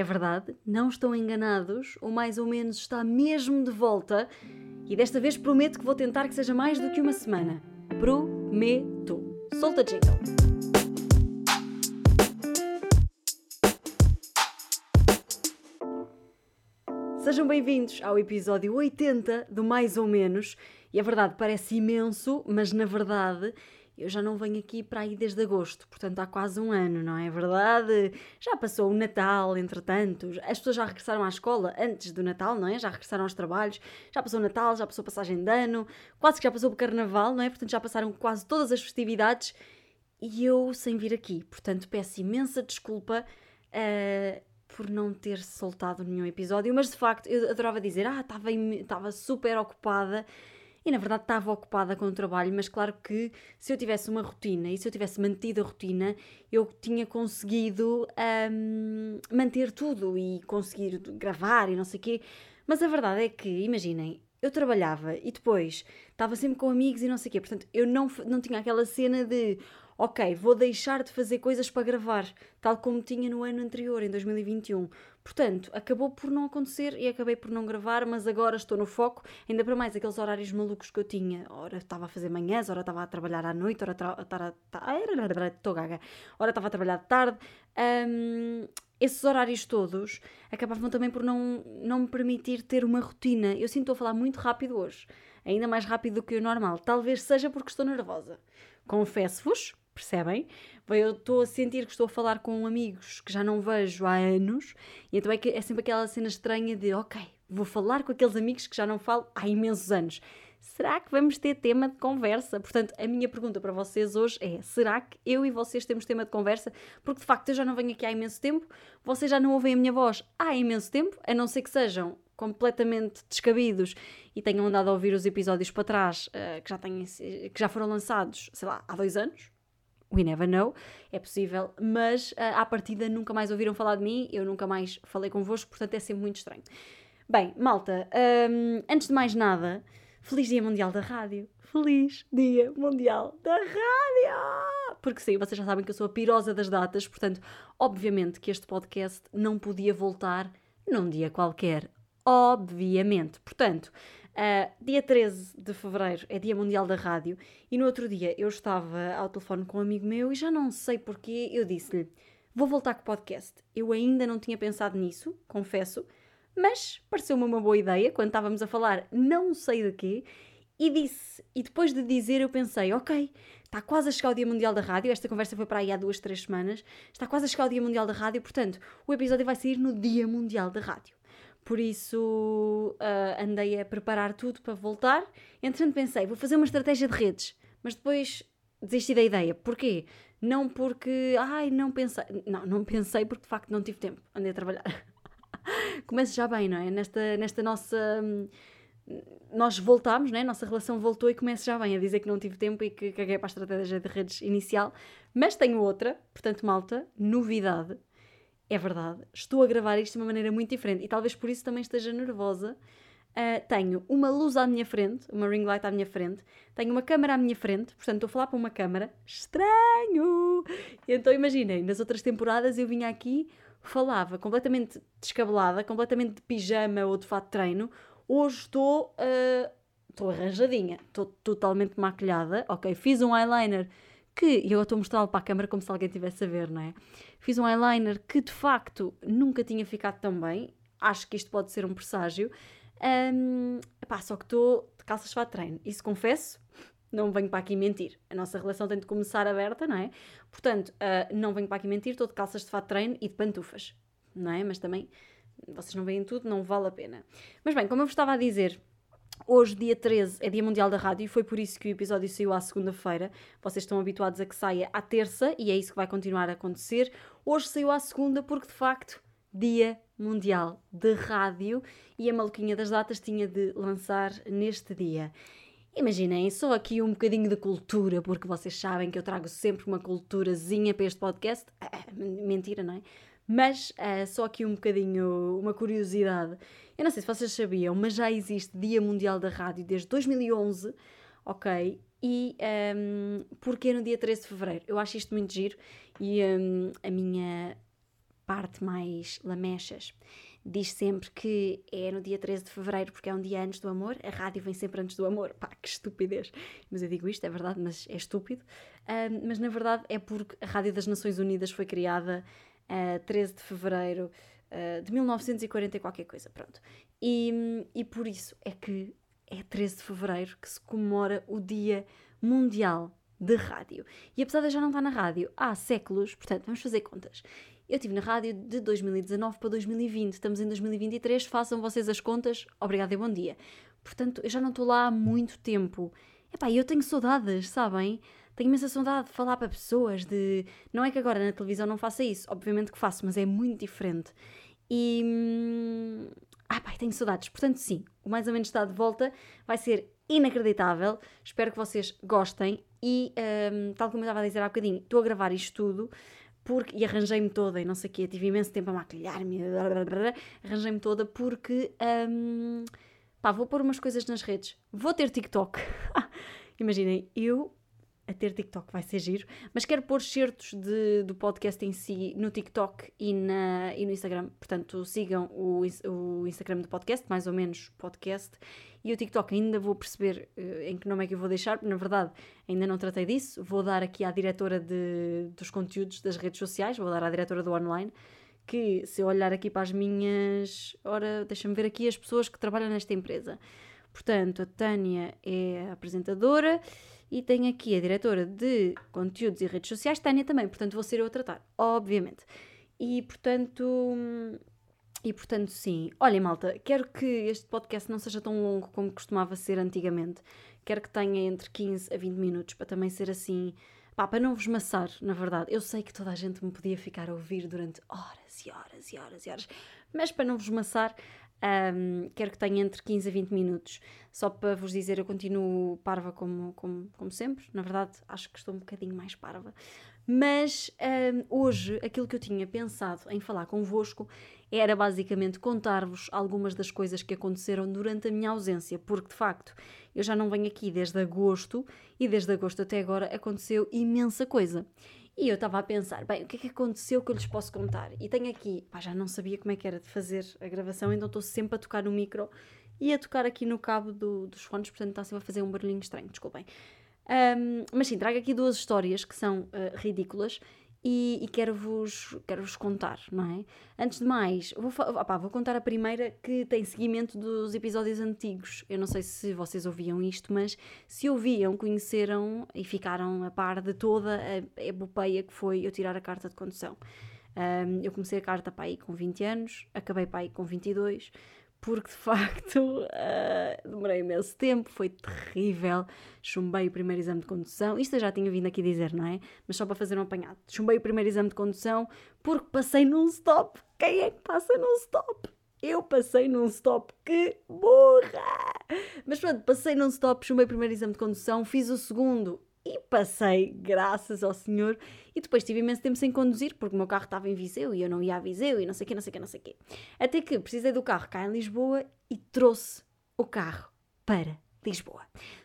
É verdade, não estão enganados, ou mais ou menos está mesmo de volta, e desta vez prometo que vou tentar que seja mais do que uma semana. Prometo. Solta jingle. Sejam bem-vindos ao episódio 80 do Mais ou Menos. E a verdade parece imenso, mas na verdade eu já não venho aqui para aí desde agosto, portanto há quase um ano, não é verdade? Já passou o Natal, entretanto, as pessoas já regressaram à escola antes do Natal, não é? Já regressaram aos trabalhos, já passou o Natal, já passou a passagem de ano, quase que já passou o Carnaval, não é? Portanto já passaram quase todas as festividades e eu sem vir aqui, portanto peço imensa desculpa. Uh, por não ter soltado nenhum episódio, mas de facto eu adorava dizer, ah, estava super ocupada e na verdade estava ocupada com o trabalho, mas claro que se eu tivesse uma rotina e se eu tivesse mantido a rotina, eu tinha conseguido um, manter tudo e conseguir gravar e não sei o quê. Mas a verdade é que, imaginem, eu trabalhava e depois estava sempre com amigos e não sei o quê, portanto eu não, não tinha aquela cena de ok, vou deixar de fazer coisas para gravar, tal como tinha no ano anterior, em 2021. Portanto, acabou por não acontecer e acabei por não gravar, mas agora estou no foco, ainda para mais aqueles horários malucos que eu tinha. Ora estava a fazer manhãs, ora estava a trabalhar à noite, ora. Estou gaga. Ora estava a trabalhar de tarde. Um, esses horários todos acabavam também por não, não me permitir ter uma rotina. Eu sinto a falar muito rápido hoje, ainda mais rápido do que o normal. Talvez seja porque estou nervosa. Confesso-vos, percebem? Eu estou a sentir que estou a falar com amigos que já não vejo há anos, e então é, que é sempre aquela cena estranha de, ok, vou falar com aqueles amigos que já não falo há imensos anos. Será que vamos ter tema de conversa? Portanto, a minha pergunta para vocês hoje é: será que eu e vocês temos tema de conversa? Porque de facto eu já não venho aqui há imenso tempo, vocês já não ouvem a minha voz há imenso tempo, a não ser que sejam completamente descabidos e tenham andado a ouvir os episódios para trás uh, que, já têm, que já foram lançados, sei lá, há dois anos, We never know, é possível, mas uh, à partida nunca mais ouviram falar de mim, eu nunca mais falei convosco, portanto é sempre muito estranho. Bem, malta, um, antes de mais nada, Feliz Dia Mundial da Rádio. Feliz Dia Mundial da Rádio! Porque sim, vocês já sabem que eu sou a pirosa das datas, portanto, obviamente que este podcast não podia voltar num dia qualquer. Obviamente. Portanto, Uh, dia 13 de fevereiro é Dia Mundial da Rádio e no outro dia eu estava ao telefone com um amigo meu e já não sei porquê eu disse-lhe: Vou voltar com o podcast. Eu ainda não tinha pensado nisso, confesso, mas pareceu-me uma boa ideia quando estávamos a falar não sei de quê e disse. E depois de dizer eu pensei: Ok, está quase a chegar o Dia Mundial da Rádio. Esta conversa foi para aí há duas, três semanas. Está quase a chegar o Dia Mundial da Rádio, portanto, o episódio vai sair no Dia Mundial da Rádio. Por isso uh, andei a preparar tudo para voltar. Entretanto pensei, vou fazer uma estratégia de redes, mas depois desisti da ideia. Porquê? Não porque, ai, não pensei. Não, não pensei porque de facto não tive tempo. Andei a trabalhar. Começa já bem, não é? Nesta, nesta nossa. Nós voltámos, né? Nossa relação voltou e começa já bem a dizer que não tive tempo e que caguei para a estratégia de redes inicial. Mas tenho outra, portanto, malta, novidade é verdade, estou a gravar isto de uma maneira muito diferente e talvez por isso também esteja nervosa. Uh, tenho uma luz à minha frente, uma ring light à minha frente, tenho uma câmera à minha frente, portanto estou a falar para uma câmera. Estranho! Então imaginem, nas outras temporadas eu vinha aqui, falava completamente descabelada, completamente de pijama ou de fato de treino. Hoje estou. Uh, estou arranjadinha, estou totalmente maquilhada, ok? Fiz um eyeliner que, e eu estou a mostrá-lo para a câmera como se alguém estivesse a ver, não é? Fiz um eyeliner que de facto nunca tinha ficado tão bem, acho que isto pode ser um presságio. Um, epá, só que estou de calças de treino, isso confesso, não venho para aqui mentir. A nossa relação tem de começar aberta, não é? Portanto, uh, não venho para aqui mentir, estou de calças de fato treino e de pantufas, não é? Mas também, vocês não veem tudo, não vale a pena. Mas bem, como eu vos estava a dizer, Hoje, dia 13, é Dia Mundial da Rádio e foi por isso que o episódio saiu à segunda-feira. Vocês estão habituados a que saia à terça e é isso que vai continuar a acontecer. Hoje saiu à segunda porque, de facto, Dia Mundial de Rádio e a maluquinha das datas tinha de lançar neste dia. Imaginem, só aqui um bocadinho de cultura, porque vocês sabem que eu trago sempre uma culturazinha para este podcast. mentira, não é? Mas uh, só aqui um bocadinho, uma curiosidade. Eu não sei se vocês sabiam, mas já existe Dia Mundial da Rádio desde 2011, ok? E um, porquê no dia 13 de fevereiro? Eu acho isto muito giro e um, a minha parte mais lamechas, diz sempre que é no dia 13 de fevereiro porque é um dia antes do amor. A rádio vem sempre antes do amor. Pá, que estupidez. Mas eu digo isto, é verdade, mas é estúpido. Uh, mas na verdade é porque a Rádio das Nações Unidas foi criada uh, 13 de fevereiro uh, de 1940 e qualquer coisa. Pronto. E, e por isso é que é 13 de fevereiro que se comemora o Dia Mundial de Rádio. E apesar de eu já não estar na rádio há séculos, portanto, vamos fazer contas. Eu estive na rádio de 2019 para 2020, estamos em 2023, façam vocês as contas, obrigada e bom dia. Portanto, eu já não estou lá há muito tempo. Epá, eu tenho saudades, sabem? Tenho imensa saudade de falar para pessoas, de... Não é que agora na televisão não faça isso, obviamente que faço, mas é muito diferente. E... Hum, ah, pai, tenho saudades. Portanto, sim, o Mais ou Menos está de volta. Vai ser inacreditável. Espero que vocês gostem. E, um, tal como eu estava a dizer há bocadinho, estou a gravar isto tudo porque, e arranjei-me toda e não sei o quê, tive imenso tempo a maquilhar-me, arranjei-me toda porque, um, pá, vou pôr umas coisas nas redes, vou ter TikTok. Imaginem, eu a ter TikTok vai ser giro, mas quero pôr certos de, do podcast em si no TikTok e, na, e no Instagram. Portanto, sigam o, o Instagram do podcast, mais ou menos podcast, e o TikTok ainda vou perceber uh, em que nome é que eu vou deixar, na verdade ainda não tratei disso. Vou dar aqui à diretora de, dos conteúdos das redes sociais, vou dar à diretora do online, que se eu olhar aqui para as minhas. Ora, deixa-me ver aqui as pessoas que trabalham nesta empresa. Portanto, a Tânia é a apresentadora e tenho aqui a diretora de conteúdos e redes sociais, Tânia também, portanto vou ser eu a tratar, obviamente. E portanto, e portanto sim. Olhem malta, quero que este podcast não seja tão longo como costumava ser antigamente. Quero que tenha entre 15 a 20 minutos para também ser assim, pá, para não vos maçar, na verdade. Eu sei que toda a gente me podia ficar a ouvir durante horas e horas e horas e horas, mas para não vos maçar, um, quero que tenha entre 15 a 20 minutos. Só para vos dizer, eu continuo parva como, como, como sempre. Na verdade, acho que estou um bocadinho mais parva. Mas um, hoje, aquilo que eu tinha pensado em falar convosco era basicamente contar-vos algumas das coisas que aconteceram durante a minha ausência, porque de facto eu já não venho aqui desde agosto e desde agosto até agora aconteceu imensa coisa. E eu estava a pensar, bem, o que é que aconteceu que eu lhes posso contar? E tenho aqui, pá, já não sabia como é que era de fazer a gravação, então estou sempre a tocar no micro e a tocar aqui no cabo do, dos fones, portanto está sempre a fazer um barulhinho estranho, desculpem. Um, mas sim, trago aqui duas histórias que são uh, ridículas e, e quero-vos quero -vos contar, não é? Antes de mais, vou, vou contar a primeira que tem seguimento dos episódios antigos. Eu não sei se vocês ouviam isto, mas se ouviam, conheceram e ficaram a par de toda a epopeia que foi eu tirar a carta de condução. Um, eu comecei a carta para aí com 20 anos, acabei para aí com 22 porque de facto uh, demorei imenso tempo, foi terrível. Chumbei o primeiro exame de condução. Isto eu já tinha vindo aqui dizer, não é? Mas só para fazer um apanhado. Chumbei o primeiro exame de condução porque passei num stop. Quem é que passa num stop? Eu passei num stop, que burra! Mas pronto, passei num stop, chumbei o primeiro exame de condução, fiz o segundo e passei, graças ao Senhor. E depois tive imenso tempo sem conduzir, porque o meu carro estava em Viseu e eu não ia a Viseu e não sei o quê, não sei o quê, não sei o quê. Até que precisei do carro cá em Lisboa e trouxe o carro para Lisboa.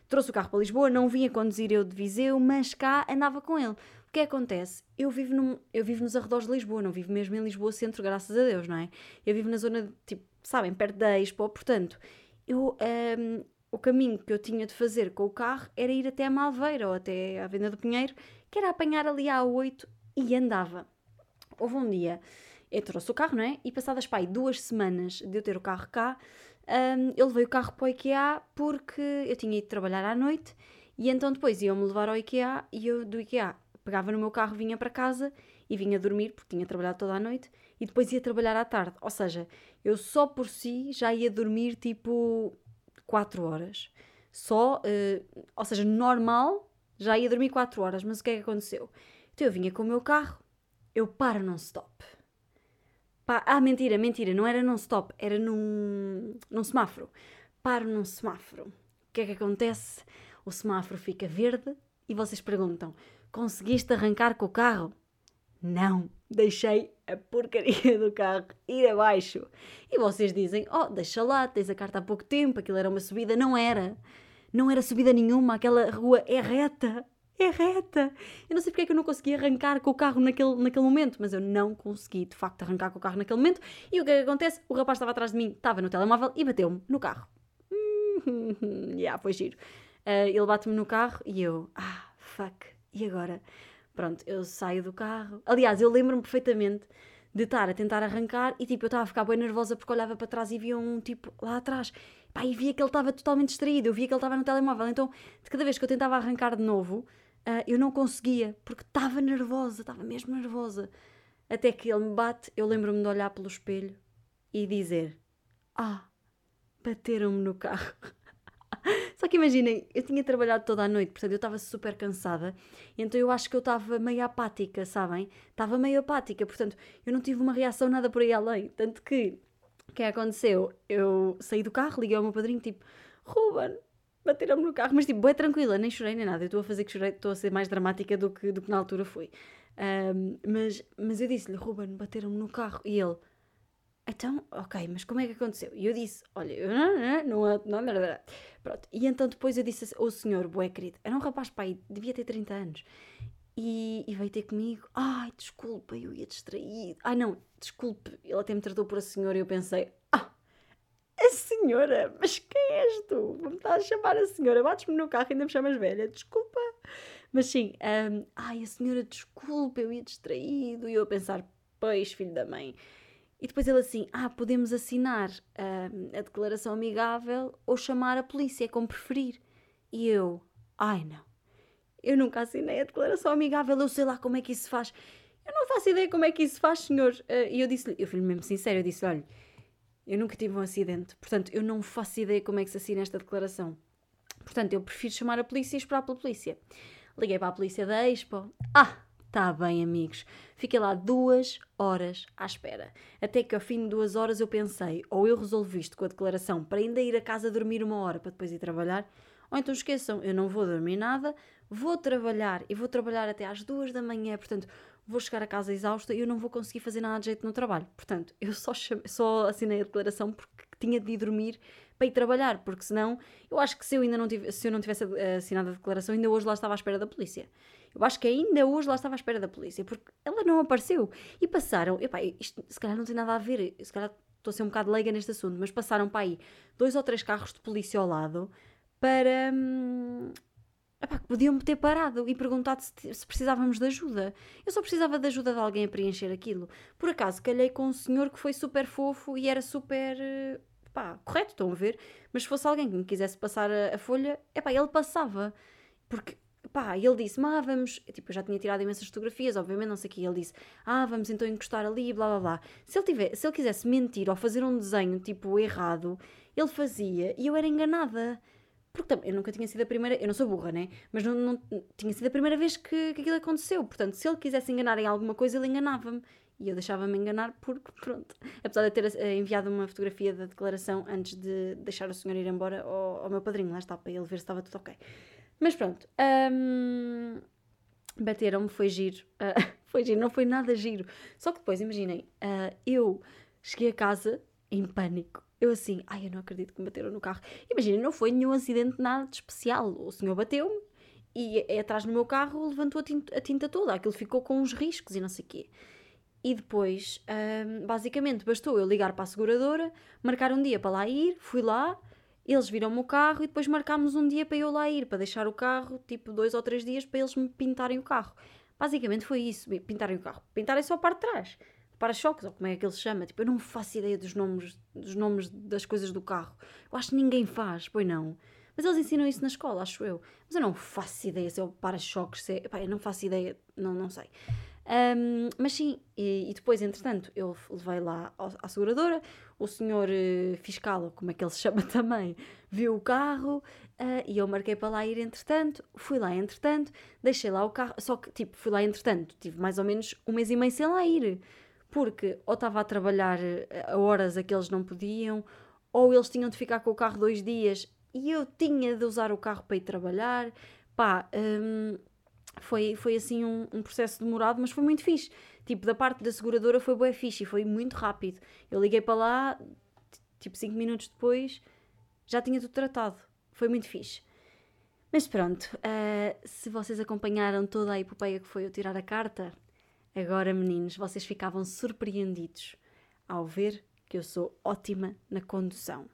Trouxe o carro para Lisboa, não vinha conduzir eu de Viseu, mas cá andava com ele. O que acontece? Eu vivo, num, eu vivo nos arredores de Lisboa, não vivo mesmo em Lisboa centro, graças a Deus, não é? Eu vivo na zona, tipo, sabem, perto da Expo, portanto, eu um, o caminho que eu tinha de fazer com o carro era ir até a Malveira ou até à Venda do Pinheiro, que era apanhar ali a 8 e andava. Houve um dia, eu trouxe o carro, não é? E passadas pai duas semanas de eu ter o carro cá, um, eu levei o carro para o IKEA porque eu tinha ido trabalhar à noite e então depois iam-me levar ao IKEA e eu do IKEA pegava no meu carro, vinha para casa e vinha dormir porque tinha trabalhado toda a noite e depois ia trabalhar à tarde. Ou seja, eu só por si já ia dormir tipo 4 horas. Só, uh, ou seja, normal, já ia dormir 4 horas, mas o que é que aconteceu? Então eu vinha com o meu carro, eu paro num stop. Ah, mentira, mentira, não era num stop, era num, num semáforo. Paro num semáforo. O que é que acontece? O semáforo fica verde e vocês perguntam: conseguiste arrancar com o carro? Não, deixei a porcaria do carro ir abaixo. E vocês dizem: Oh, deixa lá, tens a carta há pouco tempo, aquilo era uma subida. Não era. Não era subida nenhuma, aquela rua é reta. é reta. Eu não sei porque é que eu não consegui arrancar com o carro naquele, naquele momento, mas eu não consegui, de facto, arrancar com o carro naquele momento. E o que é que acontece? O rapaz estava atrás de mim, estava no telemóvel e bateu-me no carro. Yeah, foi giro. Uh, ele bate-me no carro e eu, ah, fuck, e agora? Pronto, eu saio do carro. Aliás, eu lembro-me perfeitamente de estar a tentar arrancar e tipo, eu estava a ficar bem nervosa porque olhava para trás e via um tipo lá atrás. Pá, e via que ele estava totalmente distraído, eu via que ele estava no telemóvel. Então, de cada vez que eu tentava arrancar de novo, uh, eu não conseguia, porque estava nervosa, estava mesmo nervosa. Até que ele me bate, eu lembro-me de olhar pelo espelho e dizer: Ah, bateram-me no carro. Só que imaginem, eu tinha trabalhado toda a noite, portanto eu estava super cansada, então eu acho que eu estava meio apática, sabem? Estava meio apática, portanto eu não tive uma reação nada por aí além. Tanto que, o que aconteceu? Eu saí do carro, liguei ao meu padrinho, tipo, Ruben, bateram-me no carro, mas tipo, é tranquila, nem chorei nem nada. Eu estou a fazer que chorei, estou a ser mais dramática do que, do que na altura fui. Um, mas, mas eu disse-lhe, Ruben, bateram-me no carro. E ele, então, ok, mas como é que aconteceu? E eu disse, olha, eu não, não, não, não, pronto. E então depois eu disse ao senhor, bué querido, era um rapaz, pai, devia ter 30 anos. E, e veio ter comigo, ai, desculpa, eu ia distraído. Ai não, desculpe, ele até me tratou por a senhora e eu pensei, a senhora, mas quem és tu? Vou-me estar a chamar a senhora, bates-me no carro e ainda me chamas velha, desculpa. Mas sim, um, ai, a senhora, desculpa, eu ia distraído. E eu a pensar, pois, filho da mãe. E depois ele assim, ah, podemos assinar um, a declaração amigável ou chamar a polícia, é como preferir. E eu, ai não, eu nunca assinei a declaração amigável, eu sei lá como é que isso faz. Eu não faço ideia como é que isso faz, senhor. Uh, e eu disse-lhe, eu fui mesmo sincero, eu disse, olha, eu nunca tive um acidente, portanto, eu não faço ideia como é que se assina esta declaração. Portanto, eu prefiro chamar a polícia e esperar pela polícia. Liguei para a polícia da Expo. Ah, tá bem, amigos. Fiquei lá duas horas à espera. Até que ao fim de duas horas eu pensei, ou eu resolvo isto com a declaração para ainda ir a casa dormir uma hora para depois ir trabalhar, ou então esqueçam, eu não vou dormir nada, vou trabalhar e vou trabalhar até às duas da manhã, portanto, vou chegar a casa exausta e eu não vou conseguir fazer nada de jeito no trabalho. Portanto, eu só, só assinei a declaração porque tinha de ir dormir para ir trabalhar, porque senão, eu acho que se eu ainda não tivesse, se eu não tivesse assinado a declaração, ainda hoje lá estava à espera da polícia. Eu acho que ainda hoje lá estava à espera da polícia, porque ela não apareceu. E passaram, epá, isto se calhar não tem nada a ver, se calhar estou a ser um bocado leiga neste assunto, mas passaram para aí dois ou três carros de polícia ao lado para, hum, podiam-me ter parado e perguntado se, se, precisávamos de ajuda. Eu só precisava de ajuda de alguém a preencher aquilo. Por acaso, calhei com um senhor que foi super fofo e era super. Pá, correto, estão a ver? Mas se fosse alguém que me quisesse passar a, a folha, epá, ele passava. Porque, pá, ele disse, ah, vamos. Tipo, eu já tinha tirado imensas fotografias, obviamente, não sei o que. Ele disse, ah, vamos então encostar ali, blá blá blá. Se ele, tiver, se ele quisesse mentir ou fazer um desenho, tipo, errado, ele fazia e eu era enganada. Porque também, eu nunca tinha sido a primeira, eu não sou burra, né? Mas não, não tinha sido a primeira vez que, que aquilo aconteceu. Portanto, se ele quisesse enganar em alguma coisa, ele enganava-me. E eu deixava-me enganar porque, pronto. Apesar de eu ter uh, enviado uma fotografia da declaração antes de deixar o senhor ir embora ao, ao meu padrinho, lá está, para ele ver se estava tudo ok. Mas pronto. Um, Bateram-me, foi giro. Uh, foi giro, não foi nada giro. Só que depois, imaginem, uh, eu cheguei a casa em pânico eu assim, ai, eu não acredito que me bateram no carro. Imagina, não foi nenhum acidente nada de especial. O senhor bateu-me e é atrás do meu carro levantou a tinta, a tinta, toda. Aquilo ficou com uns riscos e não sei o quê. E depois, basicamente, bastou eu ligar para a seguradora, marcar um dia para lá ir, fui lá, eles viram-me o carro e depois marcámos um dia para eu lá ir, para deixar o carro, tipo dois ou três dias, para eles me pintarem o carro. Basicamente foi isso, pintarem o carro. Pintarem só a parte de trás para-choques, ou como é que ele se chama. Tipo, eu não faço ideia dos nomes, dos nomes das coisas do carro. Eu acho que ninguém faz, pois não. Mas eles ensinam isso na escola, acho eu. Mas eu não faço ideia se é o para-choques, se é... Epá, eu não faço ideia, não, não sei. Um, mas sim, e, e, depois, entretanto, eu levei lá à seguradora, o senhor uh, fiscal, como é que ele se chama também, viu o carro uh, e eu marquei para lá ir entretanto, fui lá entretanto, deixei lá o carro, só que tipo, fui lá entretanto, tive mais ou menos um mês e meio sem lá ir porque ou estava a trabalhar eh, a horas a que eles não podiam, ou eles tinham de ficar com o carro dois dias e eu tinha de usar o carro para ir trabalhar. Pá, hum, foi, foi assim um, um, processo demorado, mas foi muito fixe. Tipo, da parte da seguradora foi bem fixe e foi muito rápido. Eu liguei para lá, tipo, 5 minutos depois, já tinha tudo tratado. Foi muito fixe. Mas pronto, uh, se vocês acompanharam toda a epopeia que foi eu tirar a carta, agora, meninos, vocês ficavam surpreendidos ao ver que eu sou ótima na condução.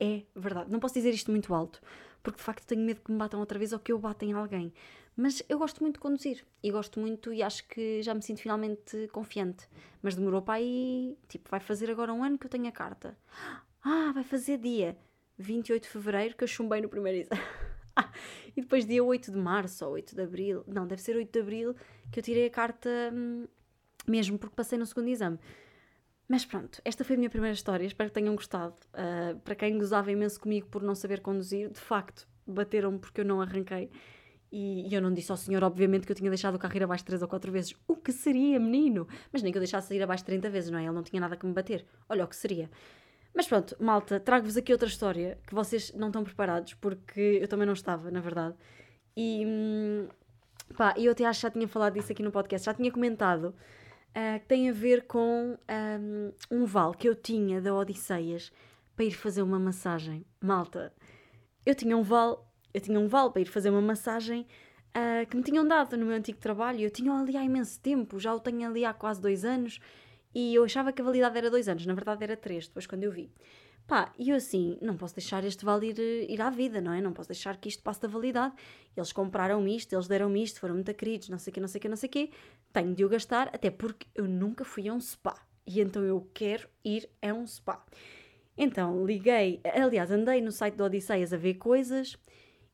É verdade. Não posso dizer isto muito alto, porque de facto tenho medo que me batam outra vez ou que eu bata em alguém. Mas eu gosto muito de conduzir e gosto muito e acho que já me sinto finalmente confiante. Mas demorou para aí, tipo, vai fazer agora um ano que eu tenho a carta. Ah, vai fazer dia 28 de fevereiro que eu chumbei no primeiro exame. e depois dia 8 de março ou 8 de abril, não, deve ser 8 de abril que eu tirei a carta hum, mesmo porque passei no segundo exame. Mas pronto, esta foi a minha primeira história, espero que tenham gostado. Uh, para quem gozava imenso comigo por não saber conduzir, de facto, bateram-me porque eu não arranquei. E, eu não disse ao senhor, obviamente, que eu tinha deixado o carro ir abaixo três ou quatro vezes. O que seria, menino? Mas nem que eu deixasse ir abaixo 30 vezes, não é? Ele não tinha nada que me bater. Olha o que seria. Mas pronto, malta, trago-vos aqui outra história que vocês não estão preparados, porque eu também não estava, na verdade. E hum, pá, eu até acho que já tinha falado disso aqui no podcast, já tinha comentado uh, que tem a ver com um, um vale que eu tinha da Odisseias para ir fazer uma massagem. Malta, eu tinha um vale, eu tinha um vale para ir fazer uma massagem uh, que me tinham dado no meu antigo trabalho. Eu tinha ali há imenso tempo, já o tenho ali há quase dois anos e eu achava que a validade era dois anos, na verdade era três, depois quando eu vi. Pá, e eu assim, não posso deixar este vale ir, ir à vida, não é? Não posso deixar que isto passe da validade. Eles compraram isto, eles deram-me isto, foram muito queridos, não sei o quê, não sei o quê, não sei o quê. Tenho de o gastar, até porque eu nunca fui a um spa. E então eu quero ir a um spa. Então liguei, aliás, andei no site do Odisseias a ver coisas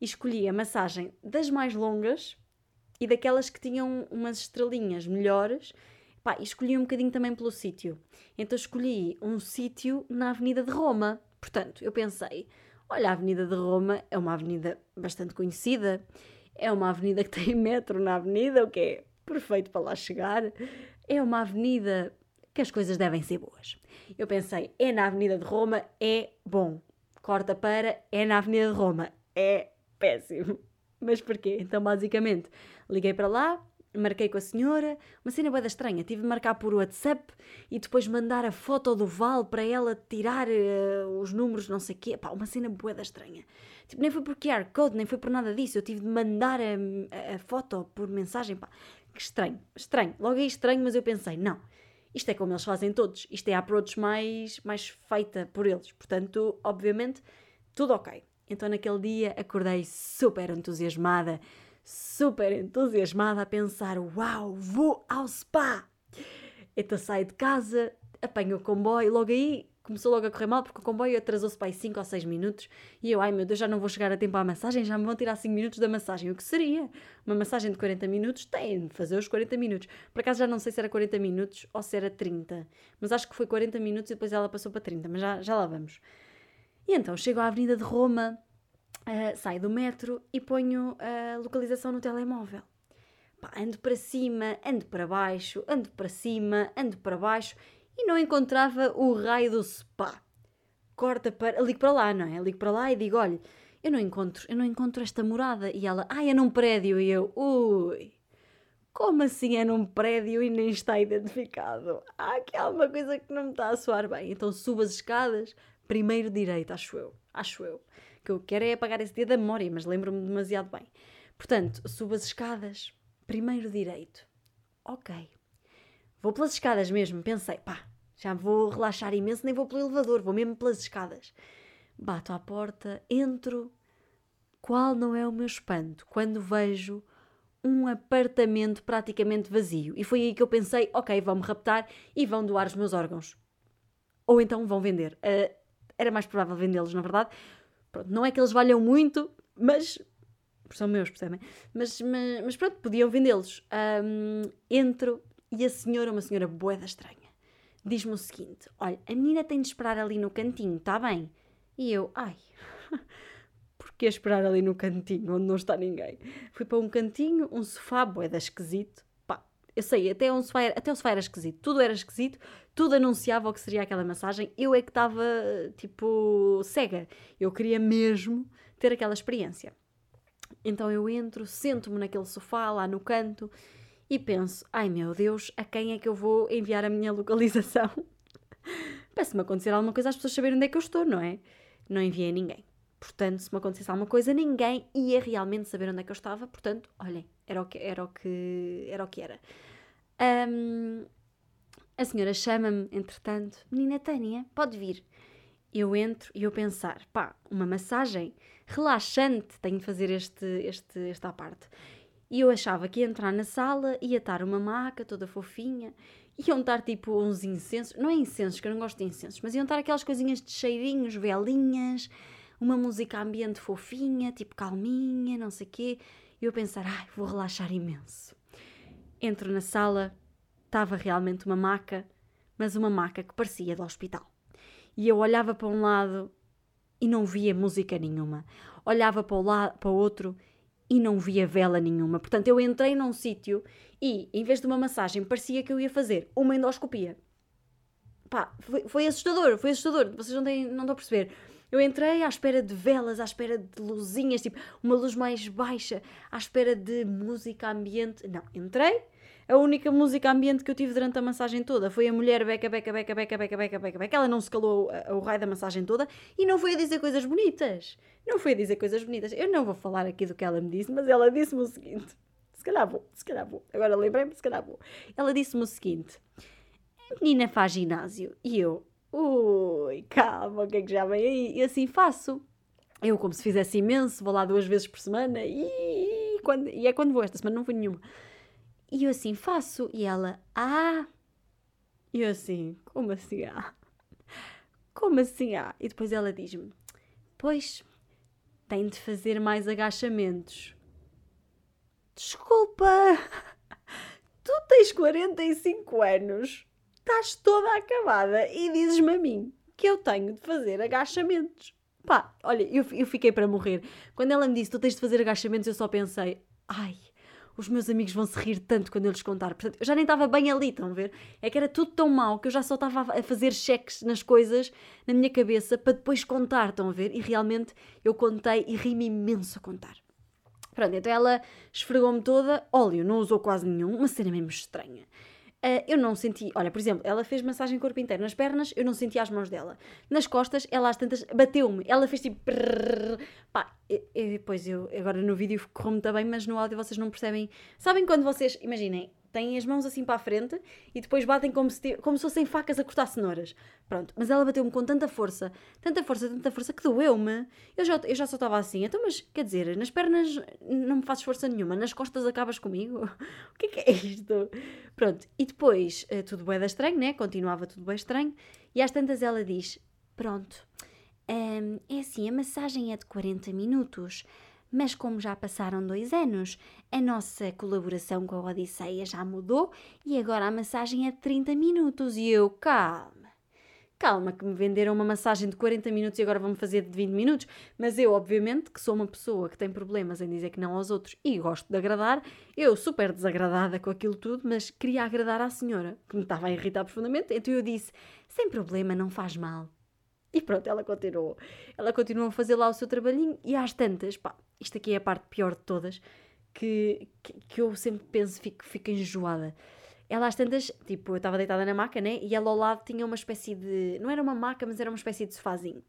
e escolhi a massagem das mais longas e daquelas que tinham umas estrelinhas melhores Pá, e escolhi um bocadinho também pelo sítio. Então escolhi um sítio na Avenida de Roma. Portanto, eu pensei, olha, a Avenida de Roma é uma avenida bastante conhecida, é uma avenida que tem metro na avenida, o que é perfeito para lá chegar. É uma avenida que as coisas devem ser boas. Eu pensei, é na Avenida de Roma, é bom. Corta para, é na Avenida de Roma, é péssimo. Mas porquê? Então, basicamente, liguei para lá, marquei com a senhora, uma cena boa estranha, tive de marcar por WhatsApp e depois mandar a foto do Val para ela tirar uh, os números, não sei o quê, pá, uma cena boa estranha. Tipo, nem foi por QR Code, nem foi por nada disso, eu tive de mandar a, a, a foto por mensagem, pá, que estranho, estranho, logo é estranho, mas eu pensei, não, isto é como eles fazem todos, isto é a approach mais, mais feita por eles, portanto, obviamente, tudo ok. Então naquele dia acordei super entusiasmada, super entusiasmada a pensar: Uau, vou ao spa! Então saio de casa, apanho o comboio, logo aí começou logo a correr mal porque o comboio atrasou-se para aí 5 ou 6 minutos e eu, ai meu Deus, já não vou chegar a tempo à massagem, já me vão tirar 5 minutos da massagem. O que seria? Uma massagem de 40 minutos tem de fazer os 40 minutos. Por acaso já não sei se era 40 minutos ou se era 30, mas acho que foi 40 minutos e depois ela passou para 30, mas já, já lá vamos. E então chego à Avenida de Roma, uh, saio do metro e ponho a localização no telemóvel. Pá, ando para cima, ando para baixo, ando para cima, ando para baixo e não encontrava o raio do spa. Corta para. Ligo para lá, não é? Ligo para lá e digo: olha, eu não encontro, eu não encontro esta morada. E ela, ai, é num prédio. E eu, ui, como assim é num prédio e nem está identificado? Há aqui alguma coisa que não me está a soar bem. Então subo as escadas, primeiro direito, acho eu, acho eu que eu quero é apagar esse dia da memória, mas lembro-me demasiado bem. Portanto, subo as escadas, primeiro direito. Ok. Vou pelas escadas mesmo, pensei, pá, já vou relaxar imenso, nem vou pelo elevador, vou mesmo pelas escadas. Bato à porta, entro. Qual não é o meu espanto quando vejo um apartamento praticamente vazio? E foi aí que eu pensei, ok, vão-me raptar e vão doar os meus órgãos. Ou então vão vender. Uh, era mais provável vendê-los, na verdade, Pronto, não é que eles valham muito, mas. São meus, percebem? Mas, mas, mas pronto, podiam vendê-los. Um, entro e a senhora, uma senhora boeda estranha, diz-me o seguinte: Olha, a menina tem de esperar ali no cantinho, está bem? E eu, ai, porquê esperar ali no cantinho onde não está ninguém? Fui para um cantinho, um sofá boeda esquisito. Eu sei, até, um sofá era, até o sofá era esquisito, tudo era esquisito tudo anunciava o que seria aquela massagem. Eu é que estava, tipo, cega. Eu queria mesmo ter aquela experiência. Então eu entro, sento-me naquele sofá lá no canto e penso: ai meu Deus, a quem é que eu vou enviar a minha localização? Parece-me acontecer alguma coisa às pessoas saberem onde é que eu estou, não é? Não enviei ninguém. Portanto, se me acontecesse alguma coisa, ninguém ia realmente saber onde é que eu estava. Portanto, olhem, era o que era. O que, era, o que era. Um, a senhora chama-me, entretanto, menina Tânia, pode vir. Eu entro e eu pensar, pá, uma massagem relaxante, tenho de fazer este, este, esta parte. E eu achava que ia entrar na sala, ia estar uma maca toda fofinha, iam estar tipo uns incensos, não é incensos, que eu não gosto de incensos, mas iam estar aquelas coisinhas de cheirinhos, velinhas, uma música ambiente fofinha, tipo calminha, não sei o quê. E eu pensar, ai, vou relaxar imenso. Entro na sala, estava realmente uma maca, mas uma maca que parecia do hospital. E eu olhava para um lado e não via música nenhuma. Olhava para o, lado, para o outro e não via vela nenhuma. Portanto, eu entrei num sítio e, em vez de uma massagem, parecia que eu ia fazer uma endoscopia. Pá, foi, foi assustador, foi assustador. Vocês não, têm, não estão a perceber. Eu entrei à espera de velas, à espera de luzinhas, tipo uma luz mais baixa, à espera de música ambiente. Não, entrei. A única música ambiente que eu tive durante a massagem toda foi a mulher beca, beca, beca, beca, beca, beca, beca, beca. Ela não se calou o raio da massagem toda e não foi a dizer coisas bonitas. Não foi a dizer coisas bonitas. Eu não vou falar aqui do que ela me disse, mas ela disse-me o seguinte. Se calhar vou, se calhar vou. Agora lembrei-me, se calhar vou. Ela disse-me o seguinte: a menina faz ginásio. E eu, ui, calma, o que é que já vem aí? E assim faço. Eu, como se fizesse imenso, vou lá duas vezes por semana e, quando, e é quando vou. Esta semana não fui nenhuma. E eu assim faço. E ela, ah. E eu assim, como assim ah? Como assim ah? E depois ela diz-me, pois, tem de fazer mais agachamentos. Desculpa, tu tens 45 anos, estás toda acabada e dizes-me a mim que eu tenho de fazer agachamentos. Pá, olha, eu, eu fiquei para morrer. Quando ela me disse tu tens de fazer agachamentos, eu só pensei, ai, os meus amigos vão se rir tanto quando eu lhes contar. Portanto, eu já nem estava bem ali, estão a ver? É que era tudo tão mau que eu já só estava a fazer cheques nas coisas na minha cabeça para depois contar, estão a ver? E realmente eu contei e ri-me imenso a contar. Pronto, então ela esfregou-me toda, óleo, não usou quase nenhum, uma cena mesmo estranha. Uh, eu não senti, olha, por exemplo, ela fez massagem corpo inteiro nas pernas, eu não senti as mãos dela. Nas costas, ela às tantas bateu-me, ela fez tipo. Prrr, pá, e, e, eu, agora no vídeo correu-me também, mas no áudio vocês não percebem. Sabem quando vocês, imaginem, têm as mãos assim para a frente e depois batem como se, como se fossem facas a cortar cenouras. Pronto, mas ela bateu-me com tanta força, tanta força, tanta força que doeu-me. Eu já, eu já só estava assim, então, mas quer dizer, nas pernas não me fazes força nenhuma, nas costas acabas comigo? o que é que é isto? Pronto, e depois eh, tudo bem estranho, né? Continuava tudo bem estranho, e às tantas ela diz: Pronto, hum, é assim, a massagem é de 40 minutos. Mas como já passaram dois anos, a nossa colaboração com a Odisseia já mudou e agora a massagem é de 30 minutos. E eu, calma, calma, que me venderam uma massagem de 40 minutos e agora vão-me fazer de 20 minutos. Mas eu, obviamente, que sou uma pessoa que tem problemas em dizer que não aos outros e gosto de agradar, eu super desagradada com aquilo tudo, mas queria agradar à senhora, que me estava a irritar profundamente. Então eu disse: sem problema, não faz mal. E pronto, ela continuou. Ela continuou a fazer lá o seu trabalhinho e às tantas, pá, isto aqui é a parte pior de todas, que, que, que eu sempre penso, fico, fico enjoada. Ela às tantas, tipo, eu estava deitada na maca, né? E ela ao lado tinha uma espécie de. Não era uma maca, mas era uma espécie de sofazinho.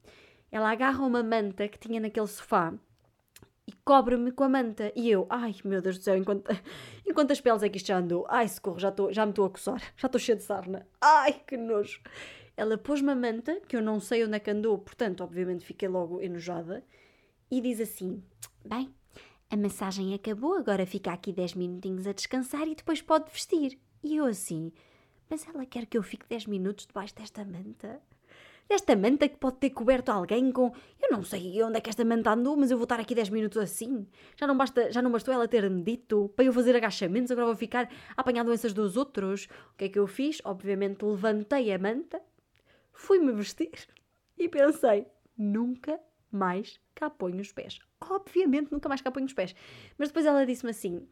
Ela agarra uma manta que tinha naquele sofá e cobre-me com a manta. E eu, ai meu Deus do céu, enquanto, enquanto as peles é que isto já andou. Ai socorro, já, tô, já me estou a coçar, já estou cheia de sarna. Ai que nojo. Ela pôs-me a manta, que eu não sei onde é que andou, portanto, obviamente fiquei logo enojada, e diz assim: Bem, a massagem acabou, agora fica aqui 10 minutinhos a descansar e depois pode vestir. E eu assim: Mas ela quer que eu fique 10 minutos debaixo desta manta? Desta manta que pode ter coberto alguém com. Eu não sei onde é que esta manta andou, mas eu vou estar aqui 10 minutos assim. Já não, basta, já não bastou ela ter-me dito para eu fazer agachamentos, agora vou ficar a apanhar doenças dos outros. O que é que eu fiz? Obviamente levantei a manta, fui-me vestir e pensei: nunca mais cá ponho os pés. Obviamente nunca mais cá ponho os pés. Mas depois ela disse-me assim: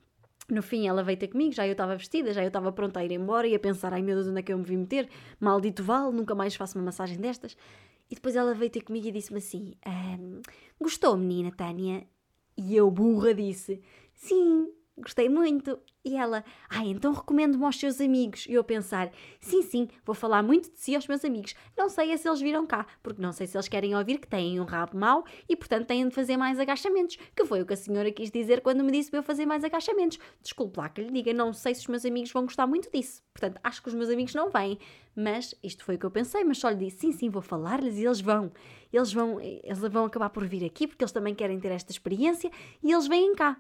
no fim, ela veio ter comigo, já eu estava vestida, já eu estava pronta a ir embora e a pensar: ai meu Deus, onde é que eu me vim meter? Maldito vale, nunca mais faço uma massagem destas. E depois ela veio ter comigo e disse-me assim: Gostou, menina Tânia? E eu, burra, disse: Sim, gostei muito. E ela, ah, então recomendo-me aos seus amigos. E eu pensar, sim, sim, vou falar muito de si aos meus amigos. Não sei é se eles viram cá, porque não sei se eles querem ouvir que têm um rabo mau e, portanto, têm de fazer mais agachamentos. Que foi o que a senhora quis dizer quando me disse para eu fazer mais agachamentos. Desculpe lá que lhe diga, não sei se os meus amigos vão gostar muito disso. Portanto, acho que os meus amigos não vêm. Mas isto foi o que eu pensei, mas só lhe disse, sim, sim, vou falar-lhes e eles vão. Eles vão, eles vão acabar por vir aqui porque eles também querem ter esta experiência e eles vêm cá.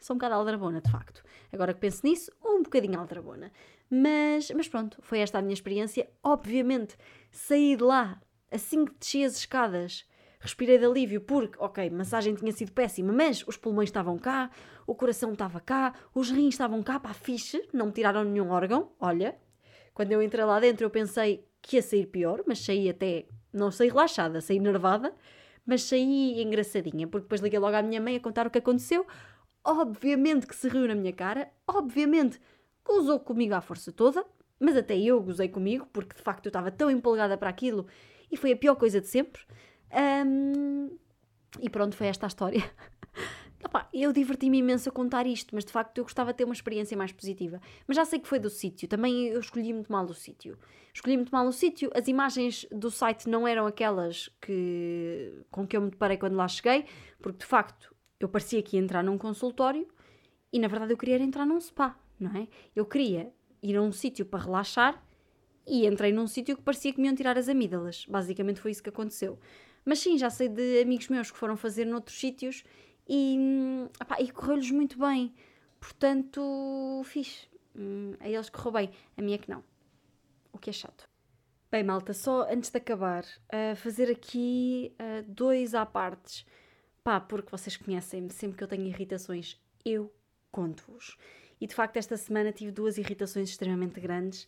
Sou um bocado aldrabona, de facto. Agora que penso nisso, um bocadinho aldrabona. Mas, mas pronto, foi esta a minha experiência. Obviamente, saí de lá assim que desci as escadas. Respirei de alívio porque, ok, massagem tinha sido péssima, mas os pulmões estavam cá, o coração estava cá, os rins estavam cá, pá, fixe, não me tiraram nenhum órgão, olha. Quando eu entrei lá dentro eu pensei que ia sair pior, mas saí até, não saí relaxada, saí nervada, mas saí engraçadinha, porque depois liguei logo à minha mãe a contar o que aconteceu obviamente que se riu na minha cara, obviamente gozou comigo à força toda, mas até eu gozei comigo, porque de facto eu estava tão empolgada para aquilo e foi a pior coisa de sempre. Um, e pronto, foi esta a história. Eu diverti-me imenso a contar isto, mas de facto eu gostava de ter uma experiência mais positiva. Mas já sei que foi do sítio, também eu escolhi muito mal o sítio. Escolhi muito mal o sítio, as imagens do site não eram aquelas que, com que eu me deparei quando lá cheguei, porque de facto eu parecia que ia entrar num consultório e na verdade eu queria entrar num spa, não é? Eu queria ir a um sítio para relaxar e entrei num sítio que parecia que me iam tirar as amígdalas. Basicamente foi isso que aconteceu. Mas sim, já sei de amigos meus que foram fazer noutros sítios e, e correu-lhes muito bem. Portanto, fiz. Hum, a eles correu bem, a minha que não. O que é chato. Bem, malta, só antes de acabar, uh, fazer aqui uh, dois à partes. Pá, porque vocês conhecem-me, sempre que eu tenho irritações, eu conto-vos. E de facto, esta semana tive duas irritações extremamente grandes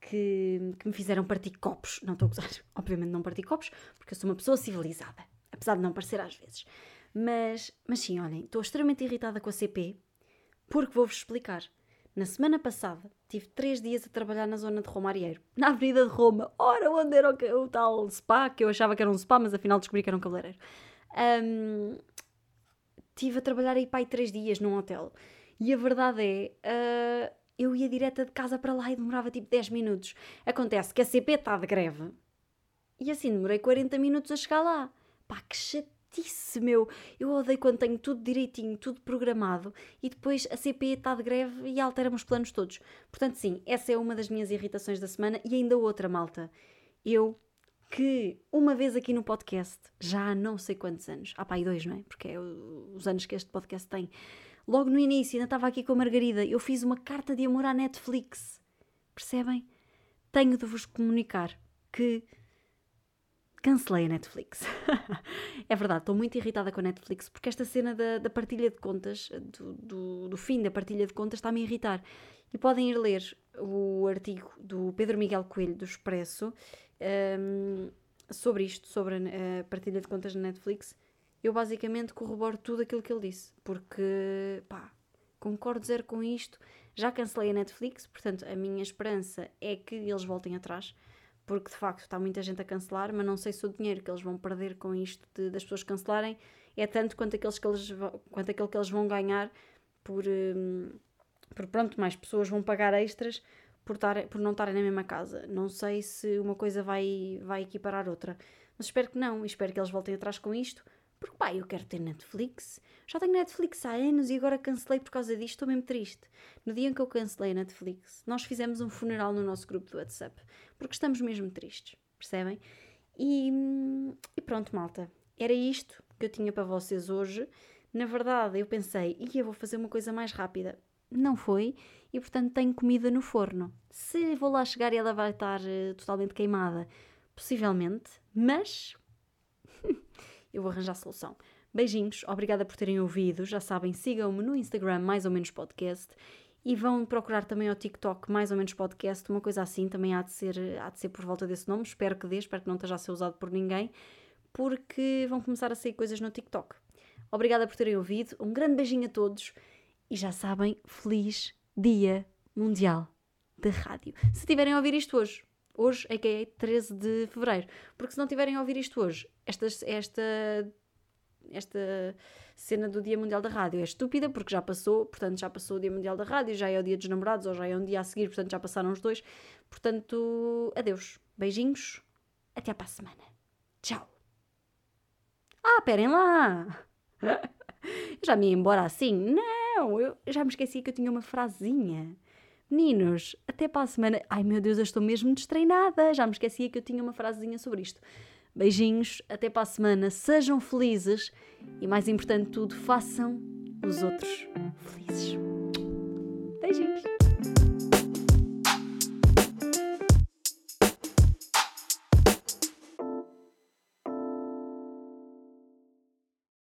que, que me fizeram partir copos. Não estou a gozar, obviamente não parti copos, porque eu sou uma pessoa civilizada, apesar de não parecer às vezes. Mas, mas sim, olhem, estou extremamente irritada com a CP, porque vou-vos explicar. Na semana passada, tive três dias a trabalhar na zona de Romarieiro, na Avenida de Roma. Ora, onde era o, o tal spa, que eu achava que era um spa, mas afinal descobri que era um cabeleireiro. Um, tive a trabalhar aí pai três dias num hotel. E a verdade é, uh, eu ia direta de casa para lá e demorava tipo 10 minutos. Acontece que a CP está de greve. E assim demorei 40 minutos a chegar lá. Pá, que chatice, meu. Eu odeio quando tenho tudo direitinho, tudo programado e depois a CP está de greve e altera-me os planos todos. Portanto, sim, essa é uma das minhas irritações da semana e ainda outra, malta. Eu que uma vez aqui no podcast, já há não sei quantos anos, há pá, dois, não é? Porque é os anos que este podcast tem. Logo no início, ainda estava aqui com a Margarida, eu fiz uma carta de amor à Netflix. Percebem? Tenho de vos comunicar que cancelei a Netflix. é verdade, estou muito irritada com a Netflix porque esta cena da, da partilha de contas, do, do, do, fim da partilha de contas, está-me a irritar. E podem ir ler o artigo do Pedro Miguel Coelho, do Expresso, um, sobre isto, sobre a partilha de contas na Netflix, eu basicamente corroboro tudo aquilo que ele disse, porque pá, concordo zero com isto. Já cancelei a Netflix, portanto a minha esperança é que eles voltem atrás, porque de facto está muita gente a cancelar, mas não sei se o dinheiro que eles vão perder com isto de, das pessoas cancelarem é tanto quanto, aqueles que eles, quanto aquele que eles vão ganhar por, um, por pronto, mais pessoas vão pagar extras por, tar, por não estarem na mesma casa. Não sei se uma coisa vai, vai equiparar outra. Mas espero que não. Espero que eles voltem atrás com isto. Porque, pá, eu quero ter Netflix. Já tenho Netflix há anos e agora cancelei por causa disto. Estou mesmo triste. No dia em que eu cancelei a Netflix, nós fizemos um funeral no nosso grupo do WhatsApp. Porque estamos mesmo tristes. Percebem? E, e pronto, malta. Era isto que eu tinha para vocês hoje. Na verdade, eu pensei, ia vou fazer uma coisa mais rápida. Não foi e portanto tenho comida no forno. Se vou lá chegar e ela vai estar uh, totalmente queimada, possivelmente, mas eu vou arranjar solução. Beijinhos, obrigada por terem ouvido. Já sabem, sigam-me no Instagram, mais ou menos podcast, e vão procurar também ao TikTok, mais ou menos podcast, uma coisa assim, também há de ser, há de ser por volta desse nome. Espero que dê, espero que não esteja a ser usado por ninguém, porque vão começar a sair coisas no TikTok. Obrigada por terem ouvido, um grande beijinho a todos e já sabem, feliz Dia Mundial da Rádio. Se tiverem a ouvir isto hoje, hoje é que é 13 de Fevereiro, porque se não tiverem a ouvir isto hoje, esta, esta esta cena do Dia Mundial da Rádio. É estúpida porque já passou, portanto já passou o Dia Mundial da Rádio, já é o Dia dos Namorados ou já é um dia a seguir, portanto já passaram os dois. Portanto, adeus. Beijinhos. Até para a semana. Tchau. Ah, esperem lá. Eu já me ia embora assim? Não, eu já me esqueci que eu tinha uma frasinha. Meninos, até para a semana. Ai meu Deus, eu estou mesmo destreinada. Já me esquecia que eu tinha uma frasezinha sobre isto. Beijinhos, até para a semana. Sejam felizes e, mais importante de tudo, façam os outros felizes.